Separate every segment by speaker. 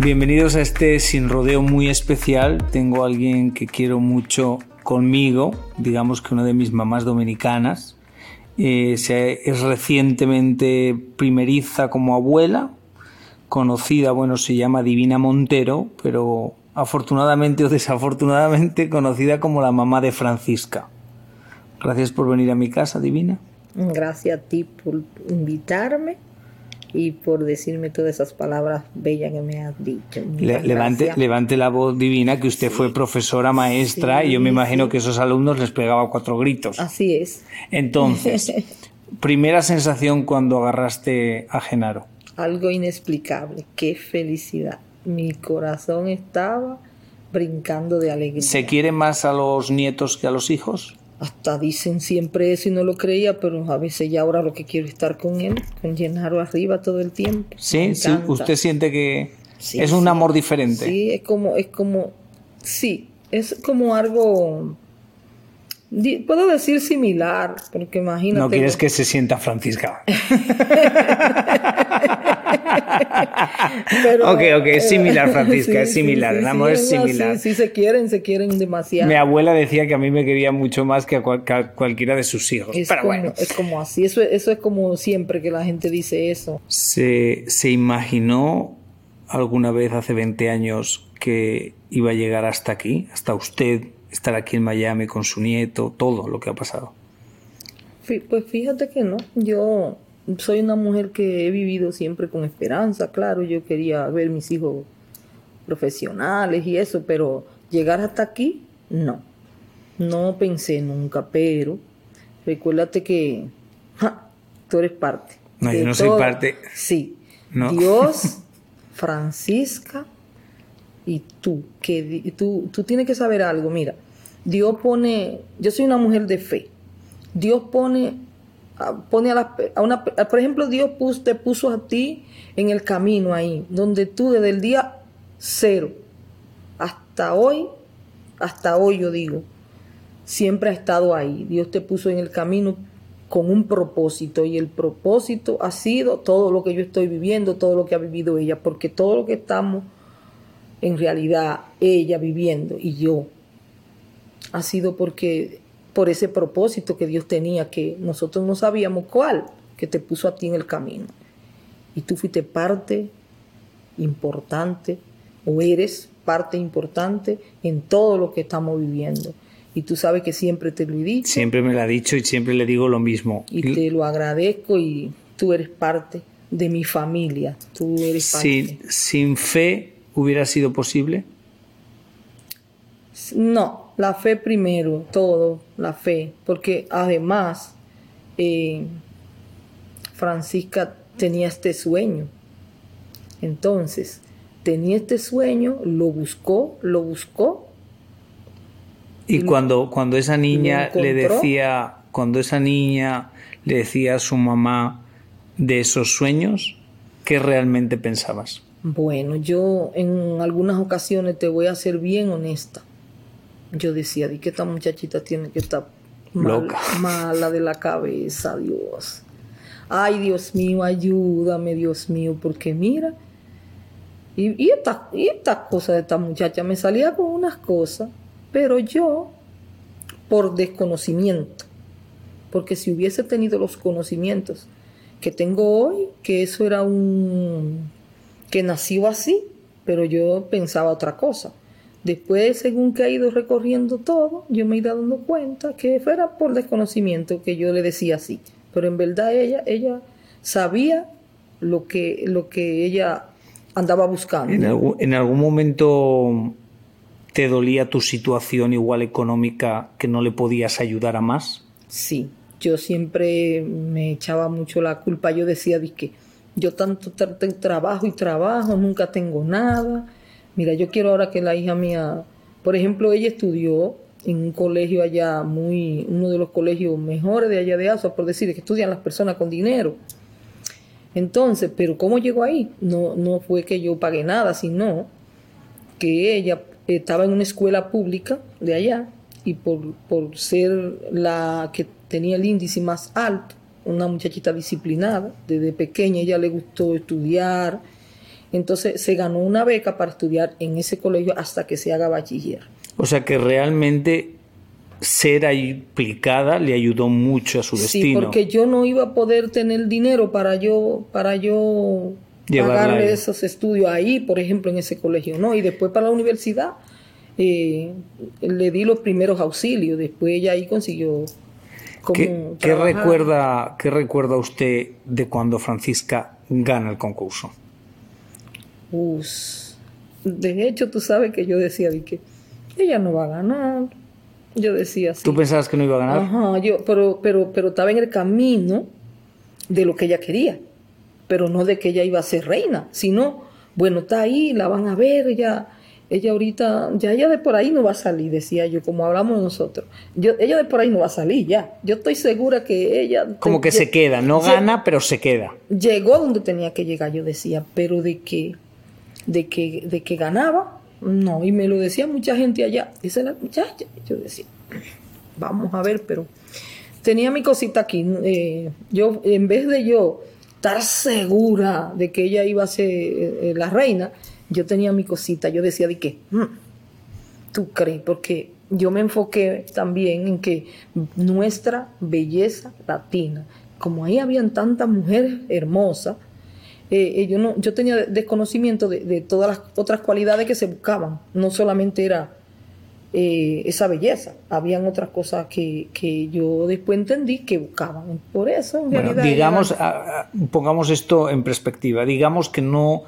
Speaker 1: Bienvenidos a este sin rodeo muy especial. Tengo a alguien que quiero mucho conmigo, digamos que una de mis mamás dominicanas. Eh, es recientemente primeriza como abuela, conocida, bueno, se llama Divina Montero, pero afortunadamente o desafortunadamente conocida como la mamá de Francisca. Gracias por venir a mi casa, Divina.
Speaker 2: Gracias a ti por invitarme y por decirme todas esas palabras bellas que me has dicho.
Speaker 1: Le, levante, levante la voz divina que usted fue profesora maestra y yo me imagino que esos alumnos les pegaba cuatro gritos.
Speaker 2: Así es.
Speaker 1: Entonces, primera sensación cuando agarraste a Genaro.
Speaker 2: Algo inexplicable, qué felicidad. Mi corazón estaba brincando de alegría.
Speaker 1: ¿Se quiere más a los nietos que a los hijos?
Speaker 2: Hasta dicen siempre eso y no lo creía, pero a veces ya ahora lo que quiero es estar con él, con Llenaro arriba todo el tiempo.
Speaker 1: Sí, sí, usted siente que es un amor diferente.
Speaker 2: Sí, es como, es como, sí, es como algo Puedo decir similar, porque imagínate.
Speaker 1: No quieres que se sienta Francisca. ok, ok, es similar, Francisca, es similar. el amor es similar.
Speaker 2: Sí, se quieren, se quieren demasiado.
Speaker 1: Mi abuela decía que a mí me quería mucho más que a, cualquiera de sus hijos.
Speaker 2: Es
Speaker 1: Pero
Speaker 2: como,
Speaker 1: bueno.
Speaker 2: Es como así, eso, eso es como siempre que la gente dice eso.
Speaker 1: ¿Se, ¿Se imaginó alguna vez hace 20 años que iba a llegar hasta aquí, hasta usted? estar aquí en Miami con su nieto, todo lo que ha pasado?
Speaker 2: Pues fíjate que no, yo soy una mujer que he vivido siempre con esperanza, claro, yo quería ver mis hijos profesionales y eso, pero llegar hasta aquí, no, no pensé nunca, pero recuérdate que tú eres parte.
Speaker 1: No, yo no soy parte.
Speaker 2: Sí, Dios, Francisca, y tú, que tú, tú tienes que saber algo, mira, Dios pone, yo soy una mujer de fe, Dios pone, pone a, la, a una, por ejemplo, Dios te puso a ti en el camino ahí, donde tú desde el día cero hasta hoy, hasta hoy yo digo, siempre ha estado ahí, Dios te puso en el camino con un propósito y el propósito ha sido todo lo que yo estoy viviendo, todo lo que ha vivido ella, porque todo lo que estamos en realidad ella viviendo y yo, ha sido porque por ese propósito que Dios tenía, que nosotros no sabíamos cuál, que te puso a ti en el camino. Y tú fuiste parte importante, o eres parte importante en todo lo que estamos viviendo. Y tú sabes que siempre te lo he dicho.
Speaker 1: Siempre me lo ha dicho y siempre le digo lo mismo.
Speaker 2: Y te lo agradezco y tú eres parte de mi familia. Tú eres parte.
Speaker 1: Sin, sin fe hubiera sido posible?
Speaker 2: No, la fe primero, todo, la fe, porque además eh, Francisca tenía este sueño. Entonces, tenía este sueño, lo buscó, lo buscó.
Speaker 1: Y, cuando, cuando esa niña le decía, cuando esa niña le decía a su mamá de esos sueños, ¿qué realmente pensabas?
Speaker 2: Bueno, yo en algunas ocasiones te voy a ser bien honesta. Yo decía, di que esta muchachita tiene que estar mala de la cabeza, Dios. Ay, Dios mío, ayúdame, Dios mío, porque mira, y, y estas y esta cosas de esta muchacha me salía con unas cosas, pero yo, por desconocimiento, porque si hubiese tenido los conocimientos que tengo hoy, que eso era un... que nació así, pero yo pensaba otra cosa. Después, según que ha ido recorriendo todo, yo me he ido dando cuenta que fuera por desconocimiento que yo le decía así. Pero en verdad ella, ella sabía lo que, lo que ella andaba buscando.
Speaker 1: ¿En algún, ¿En algún momento te dolía tu situación igual económica que no le podías ayudar a más?
Speaker 2: Sí, yo siempre me echaba mucho la culpa. Yo decía de que yo tanto trabajo y trabajo, nunca tengo nada. Mira, yo quiero ahora que la hija mía, por ejemplo, ella estudió en un colegio allá muy, uno de los colegios mejores de allá de Asua, por decir, que estudian las personas con dinero. Entonces, pero ¿cómo llegó ahí? No, no fue que yo pagué nada, sino que ella estaba en una escuela pública de allá y por, por ser la que tenía el índice más alto, una muchachita disciplinada, desde pequeña ella le gustó estudiar, entonces se ganó una beca para estudiar en ese colegio hasta que se haga bachiller.
Speaker 1: O sea que realmente ser implicada le ayudó mucho a su destino.
Speaker 2: Sí, porque yo no iba a poder tener dinero para yo, para yo pagarle esos estudios ahí, por ejemplo, en ese colegio, ¿no? Y después para la universidad eh, le di los primeros auxilios, después ella ahí consiguió
Speaker 1: ¿Qué, ¿Qué, recuerda, ¿Qué recuerda usted de cuando Francisca gana el concurso?
Speaker 2: De hecho, tú sabes que yo decía que ella no va a ganar. Yo decía así.
Speaker 1: ¿Tú pensabas que no iba a ganar?
Speaker 2: Ajá, yo, pero, pero, pero estaba en el camino de lo que ella quería, pero no de que ella iba a ser reina, sino, bueno, está ahí, la van a ver, ella ella ahorita, ya ella de por ahí no va a salir, decía yo, como hablamos nosotros. Yo, ella de por ahí no va a salir, ya. Yo estoy segura que ella...
Speaker 1: Como que se queda, no gana, pero se queda.
Speaker 2: Llegó donde tenía que llegar, yo decía, pero de que, de que, de que ganaba, no. Y me lo decía mucha gente allá. Esa la muchacha. Yo decía, vamos a ver, pero tenía mi cosita aquí. Eh, yo, en vez de yo estar segura de que ella iba a ser eh, la reina, yo tenía mi cosita, yo decía de qué, mm, tú crees, porque yo me enfoqué también en que nuestra belleza latina, como ahí habían tantas mujeres hermosas, eh, eh, yo, no, yo tenía desconocimiento de, todas las otras cualidades que se buscaban, no solamente era eh, esa belleza, habían otras cosas que, que, yo después entendí que buscaban. Por eso, en
Speaker 1: realidad. Digamos, pongamos esto en perspectiva, digamos que no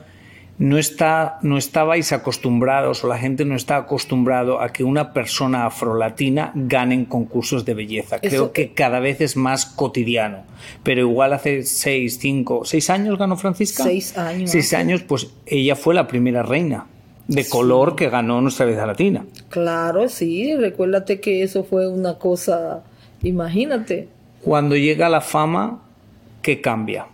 Speaker 1: no, está, no estabais acostumbrados o la gente no está acostumbrado a que una persona afrolatina gane en concursos de belleza. Creo que cada vez es más cotidiano. Pero igual hace seis, cinco, seis años ganó Francisca.
Speaker 2: Seis años.
Speaker 1: Seis años, pues ella fue la primera reina de color que ganó nuestra belleza latina.
Speaker 2: Claro, sí. Recuérdate que eso fue una cosa, imagínate.
Speaker 1: Cuando llega la fama, ¿qué cambia?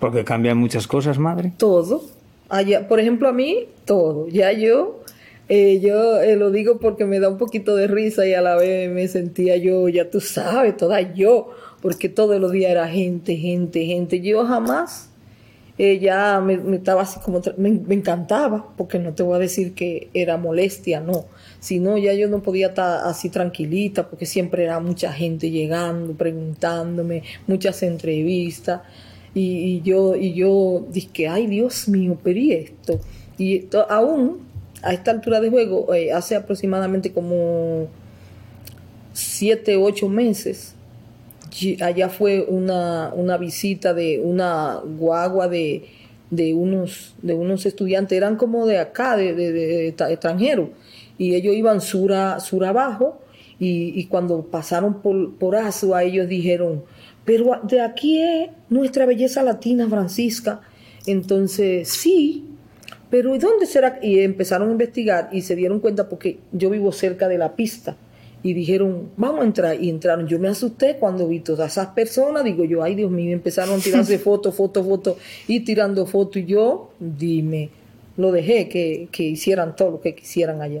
Speaker 1: Porque cambian muchas cosas, madre.
Speaker 2: Todo Allá, por ejemplo, a mí, todo. Ya yo, eh, yo eh, lo digo porque me da un poquito de risa y a la vez me sentía yo, ya tú sabes, toda yo, porque todos los días era gente, gente, gente. Yo jamás eh, ya me, estaba así como, me, me, encantaba, porque no te voy a decir que era molestia, no, sino ya yo no podía estar así tranquilita, porque siempre era mucha gente llegando, preguntándome, muchas entrevistas. Y, yo, y yo dije, ay Dios mío, pero esto? Y aún a esta altura de juego, eh, hace aproximadamente como siete, ocho meses, allá fue una, una visita de una guagua de, de, unos, de unos estudiantes, eran como de acá, de, de, extranjeros, y ellos iban sur, sur abajo, y, cuando pasaron por, por Azua, ellos dijeron, pero de aquí es nuestra belleza latina, Francisca. Entonces, sí, pero ¿y dónde será? Y empezaron a investigar y se dieron cuenta porque yo vivo cerca de la pista. Y dijeron, vamos a entrar. Y entraron. Yo me asusté cuando vi todas esas personas. Digo yo, ay Dios mío, empezaron a tirarse fotos, fotos, fotos y tirando fotos. Y yo, dime, lo dejé que, que hicieran todo lo que quisieran allá.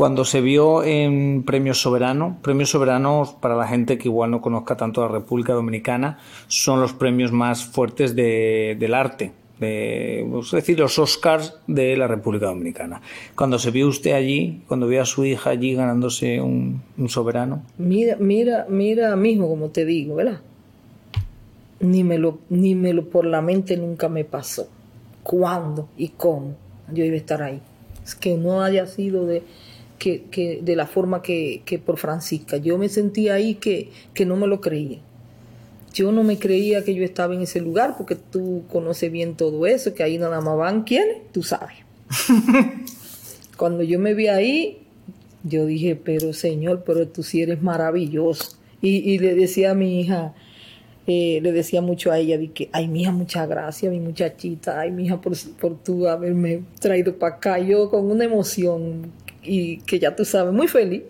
Speaker 1: Cuando se vio en Premios Soberano, Premios Soberanos, para la gente que igual no conozca tanto la República Dominicana, son los premios más fuertes del arte, es decir, los Oscars de la República Dominicana. Cuando se vio usted allí, cuando vio a su hija allí ganándose un, soberano.
Speaker 2: Mira, mira, mira, mismo como te digo, ¿verdad? Ni me lo, ni me lo por la mente nunca me pasó. ¿Cuándo y cómo yo iba a estar ahí? Es que no haya sido de que, de la forma que, por Francisca. Yo me sentía ahí que, que no me lo creía. Yo no me creía que yo estaba en ese lugar porque tú conoces bien todo eso, que ahí nada más van quiénes, tú sabes. Cuando yo me vi ahí, yo dije, pero Señor, pero tú sí eres maravilloso. Y, le decía a mi hija, eh, le decía mucho a ella, de que, ay, mija, muchas gracias, mi muchachita, ay, mija, por, por tú haberme traído para acá. Yo con una emoción y que ya tú sabes, muy feliz.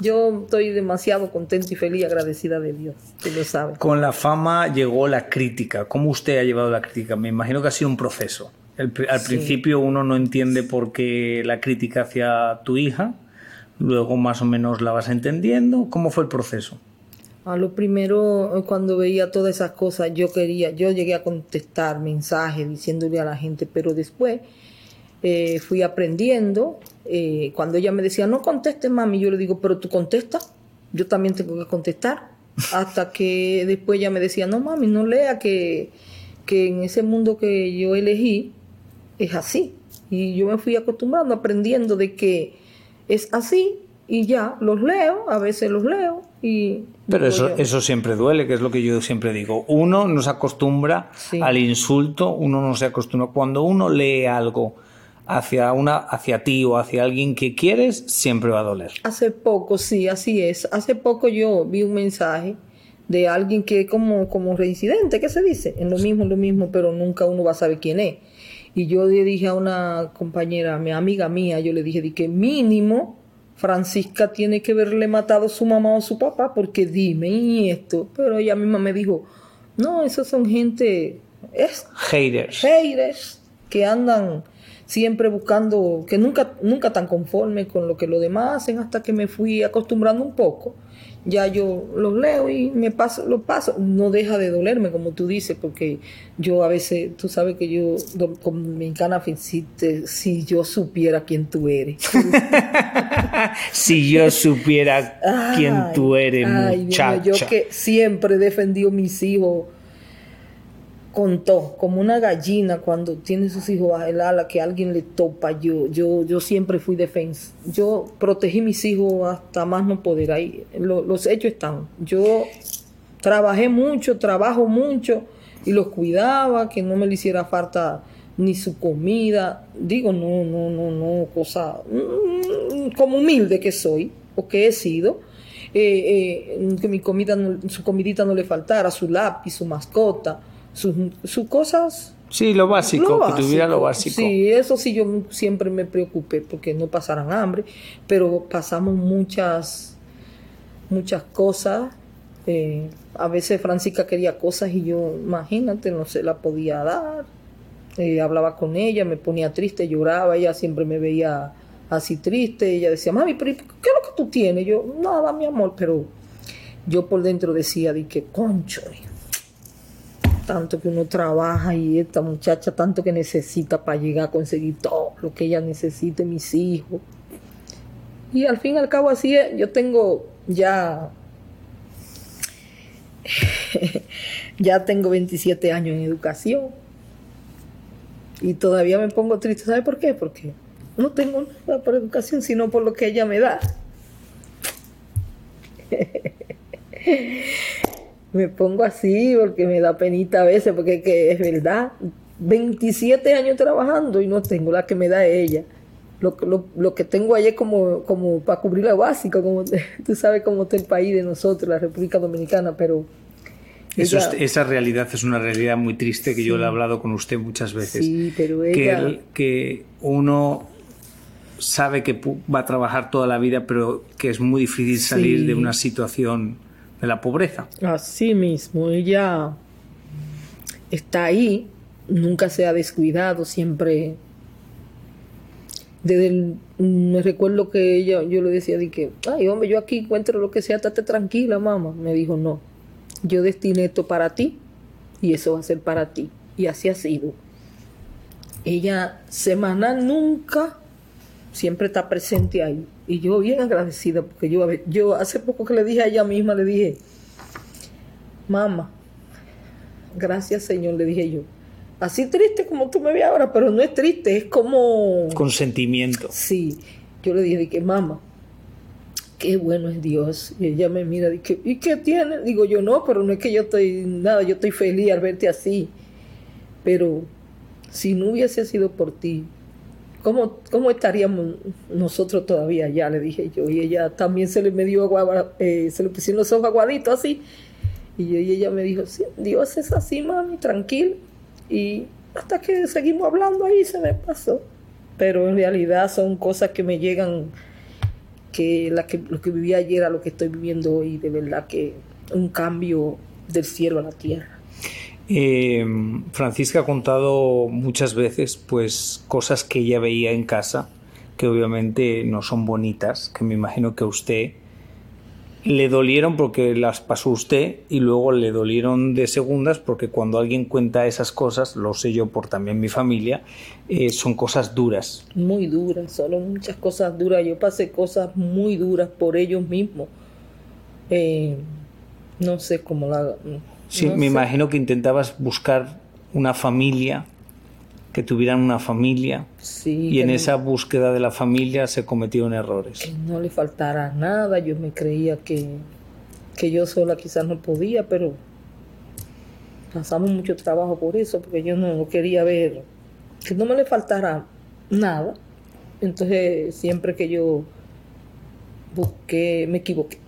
Speaker 2: Yo estoy demasiado contenta y feliz, agradecida de Dios, tú lo sabes.
Speaker 1: Con la fama llegó la crítica. ¿Cómo usted ha llevado la crítica? Me imagino que ha sido un proceso. al principio uno no entiende por qué la crítica hacia tu hija, luego más o menos la vas entendiendo. ¿Cómo fue el proceso?
Speaker 2: A lo primero, cuando veía todas esas cosas, yo quería, yo llegué a contestar mensajes diciéndole a la gente, pero después eh, fui aprendiendo. Eh, cuando ella me decía, no contestes, mami, yo le digo, pero tú contestas, yo también tengo que contestar. Hasta que después ella me decía, no, mami, no lea que, que en ese mundo que yo elegí es así. Y yo me fui acostumbrando, aprendiendo de que es así y ya, los leo, a veces los leo y...
Speaker 1: Pero eso, eso siempre duele, que es lo que yo siempre digo. Uno no se acostumbra al insulto, uno no se acostumbra. Cuando uno lee algo hacia una hacia ti o hacia alguien que quieres siempre va a doler.
Speaker 2: Hace poco, sí, así es. Hace poco yo vi un mensaje de alguien que es como como reincidente, ¿qué se dice? En lo mismo, en lo mismo, pero nunca uno va a saber quién es. Y yo le dije a una compañera, mi amiga mía, yo le dije de que mínimo Francisca tiene que haberle matado a su mamá o su papá, porque dime y esto. Pero ella misma me dijo, no, esos son gente, es
Speaker 1: haters.
Speaker 2: Haters que andan siempre buscando, que nunca, nunca tan conforme con lo que los demás hacen, hasta que me fui acostumbrando un poco. Ya yo los leo y me paso, los paso. No deja de dolerme, como tú dices, porque yo a veces, tú sabes que yo, con mi cana si, si yo supiera quién tú eres.
Speaker 1: si yo supiera quién tú eres, muchacha.
Speaker 2: yo que siempre he defendido mis hijos contó como una gallina cuando tiene sus hijos bajo el ala que alguien le topa. Yo yo yo siempre fui defensa. Yo protegí mis hijos hasta más no poder. Ahí los hechos están. Yo trabajé mucho trabajo mucho y los cuidaba que no me le hiciera falta ni su comida. Digo no no no no cosa mm, como humilde que soy o que he sido eh, eh, que mi comida su comidita no le faltara su lápiz su mascota sus, cosas.
Speaker 1: Sí, lo básico, que tuviera lo básico.
Speaker 2: Sí, eso sí yo siempre me preocupé porque no pasaran hambre, pero pasamos muchas, muchas cosas. Eh, a veces Francisca quería cosas y yo, imagínate, no se la podía dar. Eh, hablaba con ella, me ponía triste, lloraba, ella siempre me veía así triste. Ella decía, mami, pero ¿qué es lo que tú tienes? Yo, nada, mi amor, pero yo por dentro decía, di que concho, tanto que uno trabaja y esta muchacha tanto que necesita para llegar a conseguir todo lo que ella necesite, mis hijos. Y al fin y al cabo así es, yo tengo ya, ya tengo 27 años en educación y todavía me pongo triste. ¿Sabe por qué? Porque no tengo nada por educación, sino por lo que ella me da. me pongo así porque me da penita a veces, porque es verdad, 27 años trabajando y no tengo la que me da ella. Lo, lo, lo que tengo ahí es como, como para cubrir la básica, como tú sabes cómo está el país de nosotros, la República Dominicana, pero...
Speaker 1: esa realidad es una realidad muy triste que yo le he hablado con usted muchas veces.
Speaker 2: Sí, pero ella...
Speaker 1: que, que uno sabe que va a trabajar toda la vida, pero que es muy difícil salir de una situación de la pobreza.
Speaker 2: Así mismo, ella está ahí, nunca se ha descuidado, siempre. Desde el, me recuerdo que ella, yo le decía de que, ay hombre, yo aquí encuentro lo que sea, estate tranquila, mamá. Me dijo, no, yo destiné esto para ti y eso va a ser para ti. Y así ha sido. Ella semanal nunca siempre está presente ahí. Y yo bien agradecida, porque yo, yo hace poco que le dije a ella misma, le dije, mamá, gracias Señor, le dije yo. Así triste como tú me ves ahora, pero no es triste, es como...
Speaker 1: Con sentimiento.
Speaker 2: Sí, yo le dije, que mamá, qué bueno es Dios. Y ella me mira, y ¿y qué tiene? Digo yo, no, pero no es que yo estoy, nada, yo estoy feliz al verte así. Pero si no hubiese sido por ti, ¿Cómo, ¿Cómo estaríamos nosotros todavía allá? Le dije yo. Y ella también se le me dio agua, eh, se le pusieron los ojos aguaditos así. Y, yo, y ella me dijo, sí, Dios es así, mami, tranquilo. Y hasta que seguimos hablando ahí se me pasó. Pero en realidad son cosas que me llegan, que, lo que viví ayer a lo que estoy viviendo hoy, de verdad que un cambio del cielo a la tierra.
Speaker 1: Eh, Francisca ha contado muchas veces pues cosas que ella veía en casa que obviamente no son bonitas, que me imagino que a usted le dolieron porque las pasó usted y luego le dolieron de segundas porque cuando alguien cuenta esas cosas, lo sé yo por también mi familia, eh, son cosas duras.
Speaker 2: Muy duras, solo muchas cosas duras. Yo pasé cosas muy duras por ellos mismos. Eh, no sé cómo la
Speaker 1: Sí, me imagino que intentabas buscar una familia, que tuvieran una familia. y en esa búsqueda de la familia se cometieron errores.
Speaker 2: Que no le faltara nada. Yo me creía que, que yo sola quizás no podía, pero pasamos mucho trabajo por eso, porque yo no, quería ver que no me le faltara nada. Entonces, siempre que yo busqué, me equivoqué.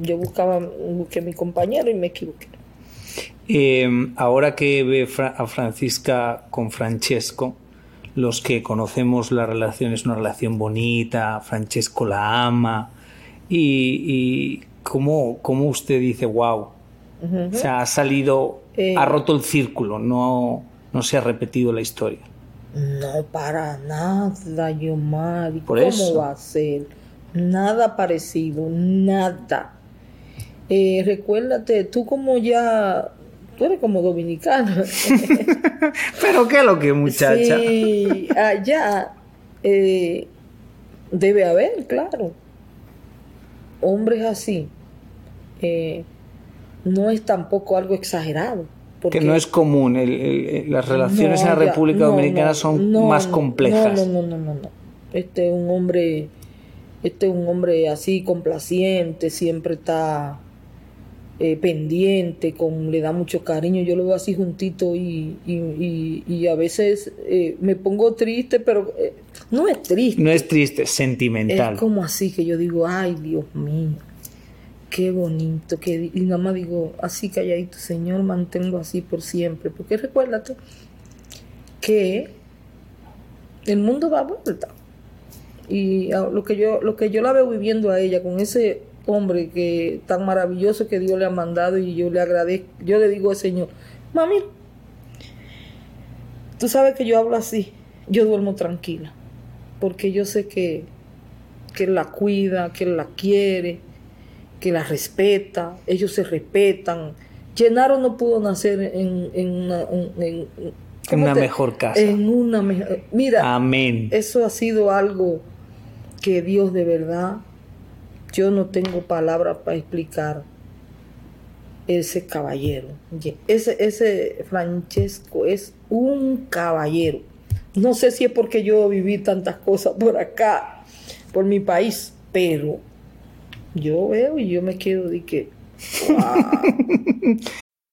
Speaker 2: Yo buscaba, busqué a mi compañero y me equivoqué.
Speaker 1: Em, ahora que ve a Francisca con Francesco, los que conocemos la relación es una relación bonita, Francesco la ama, y, cómo, usted dice, wow, se ha salido, eh. ha roto el círculo, no, no se ha repetido la historia.
Speaker 2: No, para nada, Yomari. ¿Por ¿Cómo va a ser? Nada parecido, nada. Eh, recuérdate, tú como ya tú eres como dominicano.
Speaker 1: Pero qué es lo que muchacha.
Speaker 2: Sí, allá eh, debe haber, claro, hombres así. Eh, no es tampoco algo exagerado.
Speaker 1: que no es común, las relaciones en la República Dominicana son más complejas.
Speaker 2: No, no, no, no, no. Este es un hombre, este es un hombre así complaciente, siempre está eh, pendiente, con, le da mucho cariño, yo lo veo así juntito y, y, a veces eh, me pongo triste, pero eh, no es triste.
Speaker 1: No es triste, es sentimental.
Speaker 2: Es como así que yo digo, ay Dios mío, qué bonito, que, y nada más digo, así calladito, Señor, mantengo así por siempre, porque recuérdate que el mundo da vuelta. Y lo que yo, lo que yo la veo viviendo a ella con ese hombre que tan maravilloso que Dios le ha mandado y yo le agradezco, yo le digo al Señor, mami, tú sabes que yo hablo así, yo duermo tranquila, porque yo sé que, que Él la cuida, que Él la quiere, que la respeta, ellos se respetan. Llenaro no pudo nacer en, en una, en,
Speaker 1: una mejor casa.
Speaker 2: En una Mira,
Speaker 1: Amén.
Speaker 2: eso ha sido algo que Dios de verdad yo no tengo palabras para explicar ese caballero. Ese, ese Francesco es un caballero. No sé si es porque yo viví tantas cosas por acá, por mi país, pero yo veo y yo me quedo de que.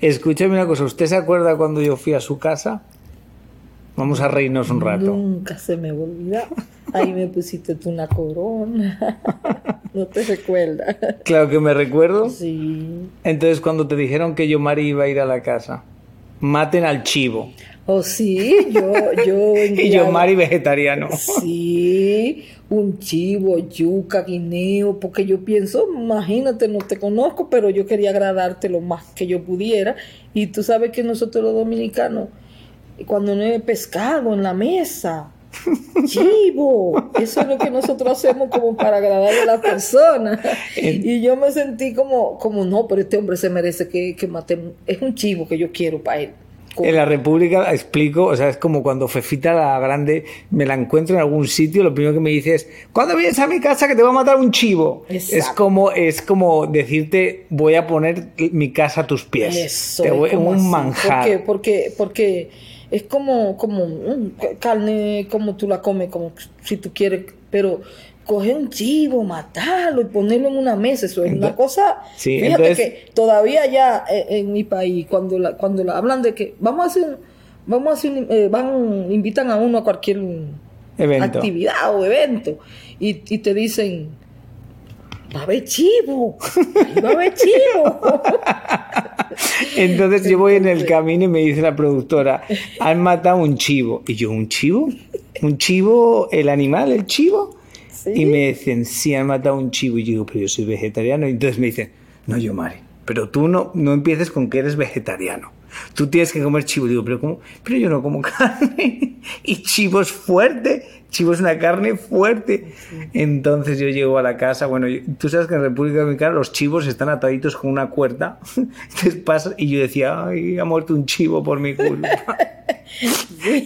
Speaker 1: Escúchame una cosa, ¿usted se acuerda cuando yo fui a su casa? Vamos a reírnos un rato.
Speaker 2: Nunca se me olvida. Ahí me pusiste tú una corona. ¿No te recuerdas?
Speaker 1: Claro que me recuerdo.
Speaker 2: Sí.
Speaker 1: Entonces, cuando te dijeron que yo, Mari, iba a ir a la casa, maten al chivo.
Speaker 2: Oh, sí, yo, yo.
Speaker 1: y yo, Mari, vegetariano.
Speaker 2: Sí, un chivo, yuca, guineo, porque yo pienso, imagínate, no te conozco, pero yo quería agradarte lo más que yo pudiera. Y tú sabes que nosotros los dominicanos cuando no hay pescado en la mesa. Chivo, eso es lo que nosotros hacemos como para agradar a la persona. Y yo me sentí como, como no, pero este hombre se merece que, que matemos. Es un chivo que yo quiero para él.
Speaker 1: En la República, explico, o sea, es como cuando Fefita la Grande me la encuentro en algún sitio, lo primero que me dice es, ¿cuándo vienes a mi casa que te va a matar un chivo? Es como, es como decirte, voy a poner mi casa a tus pies.
Speaker 2: Eso,
Speaker 1: te voy,
Speaker 2: es como
Speaker 1: un
Speaker 2: así.
Speaker 1: manjar.
Speaker 2: Porque, porque, porque es como, como carne, como tú la comes, como si tú quieres, pero coger un chivo, matarlo y ponerlo en una mesa, eso es una cosa,
Speaker 1: Sí,
Speaker 2: fíjate
Speaker 1: entonces-
Speaker 2: que todavía ya eh, en mi país, cuando la, cuando la hablan de que vamos a hacer, vamos a hacer, un- eh, van, invitan a uno a cualquier
Speaker 1: Evento.
Speaker 2: actividad o evento y, y te dicen, va a haber chivo, ahí va a haber chivo.
Speaker 1: Entonces yo voy en el camino y me dice la productora, han matado un chivo. Y yo, ¿un chivo? ¿Un chivo, el animal, el chivo?
Speaker 2: Sí.
Speaker 1: Y me dicen, sí, han matado un chivo. Y yo digo, pero yo soy vegetariano. Y entonces me dicen, no, yo, Mari, pero tú no, no empieces con que eres vegetariano. Tú tienes que comer chivo. Digo, pero ¿cómo? Pero yo no como carne. Y chivo es fuerte. Chivo es una carne fuerte. Entonces yo llego a la casa. Bueno, tú sabes que en República Dominicana los chivos están ataditos con una cuerda. Entonces pasa y yo decía, ay, ha muerto un chivo por mi culpa.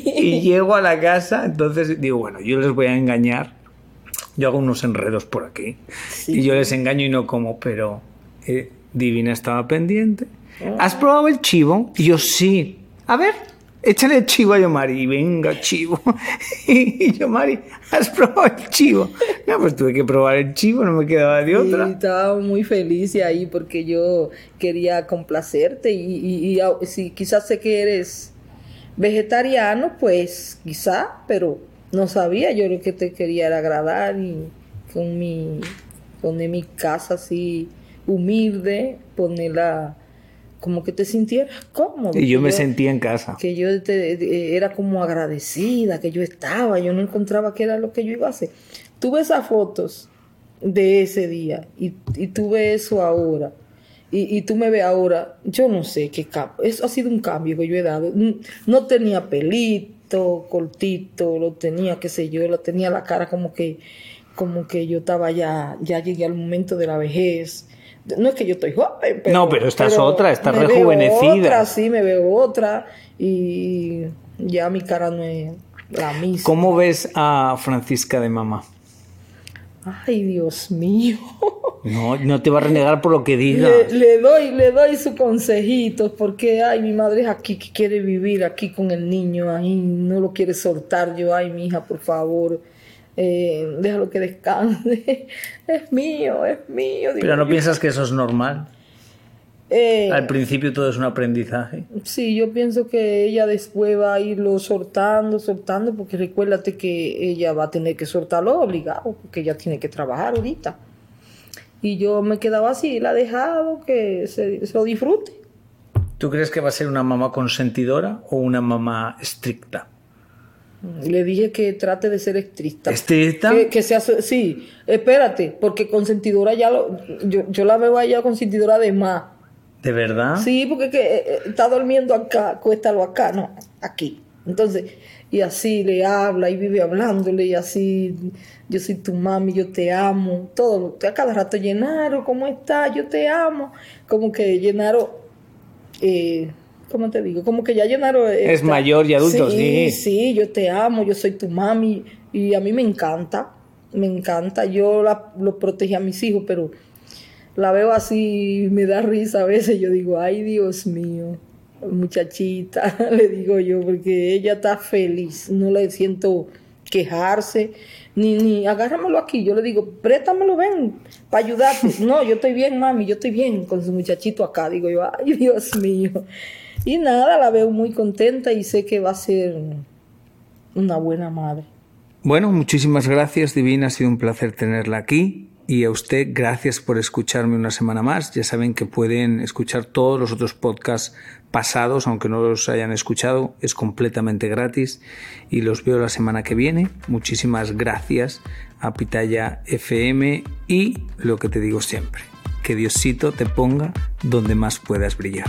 Speaker 1: Y llego a la casa. Entonces digo, bueno, yo les voy a engañar. Yo hago unos enredos por aquí. Y yo les engaño y no como, pero eh, Divina estaba pendiente. ¿Has probado el chivo? Y yo sí. A ver, échale el chivo a Yomari. Venga, chivo. Y Yomari, ¿has probado el chivo? No, pues tuve que probar el chivo, no me quedaba de
Speaker 2: Y
Speaker 1: otra.
Speaker 2: estaba muy feliz de ahí porque yo quería complacerte y, y- si quizás sé que eres vegetariano, pues quizá, pero no sabía, yo lo que te quería era agradar y con mi, poner mi casa así humilde, ponerla como que te sintieras cómodo.
Speaker 1: Y yo me sentía en casa.
Speaker 2: que yo te- era como agradecida, que yo estaba, yo no encontraba qué era lo que yo iba a hacer. Tuve esas fotos de ese día y, y tuve eso ahora. Y, y tú me ves ahora, yo no sé qué cambio. Eso ha sido un cambio que yo he dado. No tenía pelito, cortito, lo tenía, qué sé yo, lo tenía la cara como que, como que yo estaba ya, ya llegué al momento de la vejez. No es que yo estoy joven, pero.
Speaker 1: No, pero estás otra, estás
Speaker 2: me veo
Speaker 1: rejuvenecida.
Speaker 2: Otra, sí, me veo otra. Y ya mi cara no es la misma.
Speaker 1: ¿Cómo ves a Francisca de mamá?
Speaker 2: Ay, Dios mío.
Speaker 1: No, no te va a renegar por lo que diga.
Speaker 2: Le, le doy, le doy sus consejitos porque, ay, mi madre es aquí que quiere vivir aquí con el niño, ahí no lo quiere soltar. Yo, ay, mi hija, por favor, eh, déjalo que descanse. Es mío, es mío.
Speaker 1: Pero no
Speaker 2: yo.
Speaker 1: piensas que eso es normal.
Speaker 2: Eh,
Speaker 1: Al principio todo es un aprendizaje.
Speaker 2: Sí, yo pienso que ella después va a irlo soltando, soltando, porque recuérdate que ella va a tener que soltarlo obligado, porque ella tiene que trabajar ahorita. Y yo me quedaba así, la he dejado que se, se lo disfrute.
Speaker 1: ¿Tú crees que va a ser una mamá consentidora o una mamá estricta?
Speaker 2: Le dije que trate de ser estricta.
Speaker 1: ¿Estricta?
Speaker 2: Que, que sea, sí, espérate, porque consentidora ya lo, yo, yo la veo a ella consentidora de más.
Speaker 1: ¿De verdad?
Speaker 2: Sí, porque que, eh, está durmiendo acá, cuéstalo acá, no, aquí. Entonces, y así le habla y vive hablándole y así, yo soy tu mami, yo te amo, todo, a cada rato Llenaro, ¿cómo estás? Yo te amo. Como que Llenaro, eh, ¿cómo te digo? Como que ya Llenaro...
Speaker 1: Es mayor y adulto,
Speaker 2: sí.
Speaker 1: sí.
Speaker 2: Sí, yo te amo, yo soy tu mami y a mí me encanta, me encanta. Yo la, lo protegí a mis hijos, pero la veo así, me da risa a veces. Yo digo, ay Dios mío, muchachita, le digo yo, porque ella está feliz, no le siento quejarse, ni, ni agárramelo aquí. Yo le digo, préstamelo, ven, para ayudarte. No, yo estoy bien, mami, yo estoy bien con su muchachito acá. Digo yo, ay Dios mío. Y nada, la veo muy contenta y sé que va a ser una buena madre.
Speaker 1: Bueno, muchísimas gracias, Divina. Ha sido un placer tenerla aquí. Y a usted, gracias por escucharme una semana más. Ya saben que pueden escuchar todos los otros podcasts pasados, aunque no los hayan escuchado. Es completamente gratis. Y los veo la semana que viene. Muchísimas gracias a Pitaya FM. Y lo que te digo siempre, que Diosito te ponga donde más puedas brillar.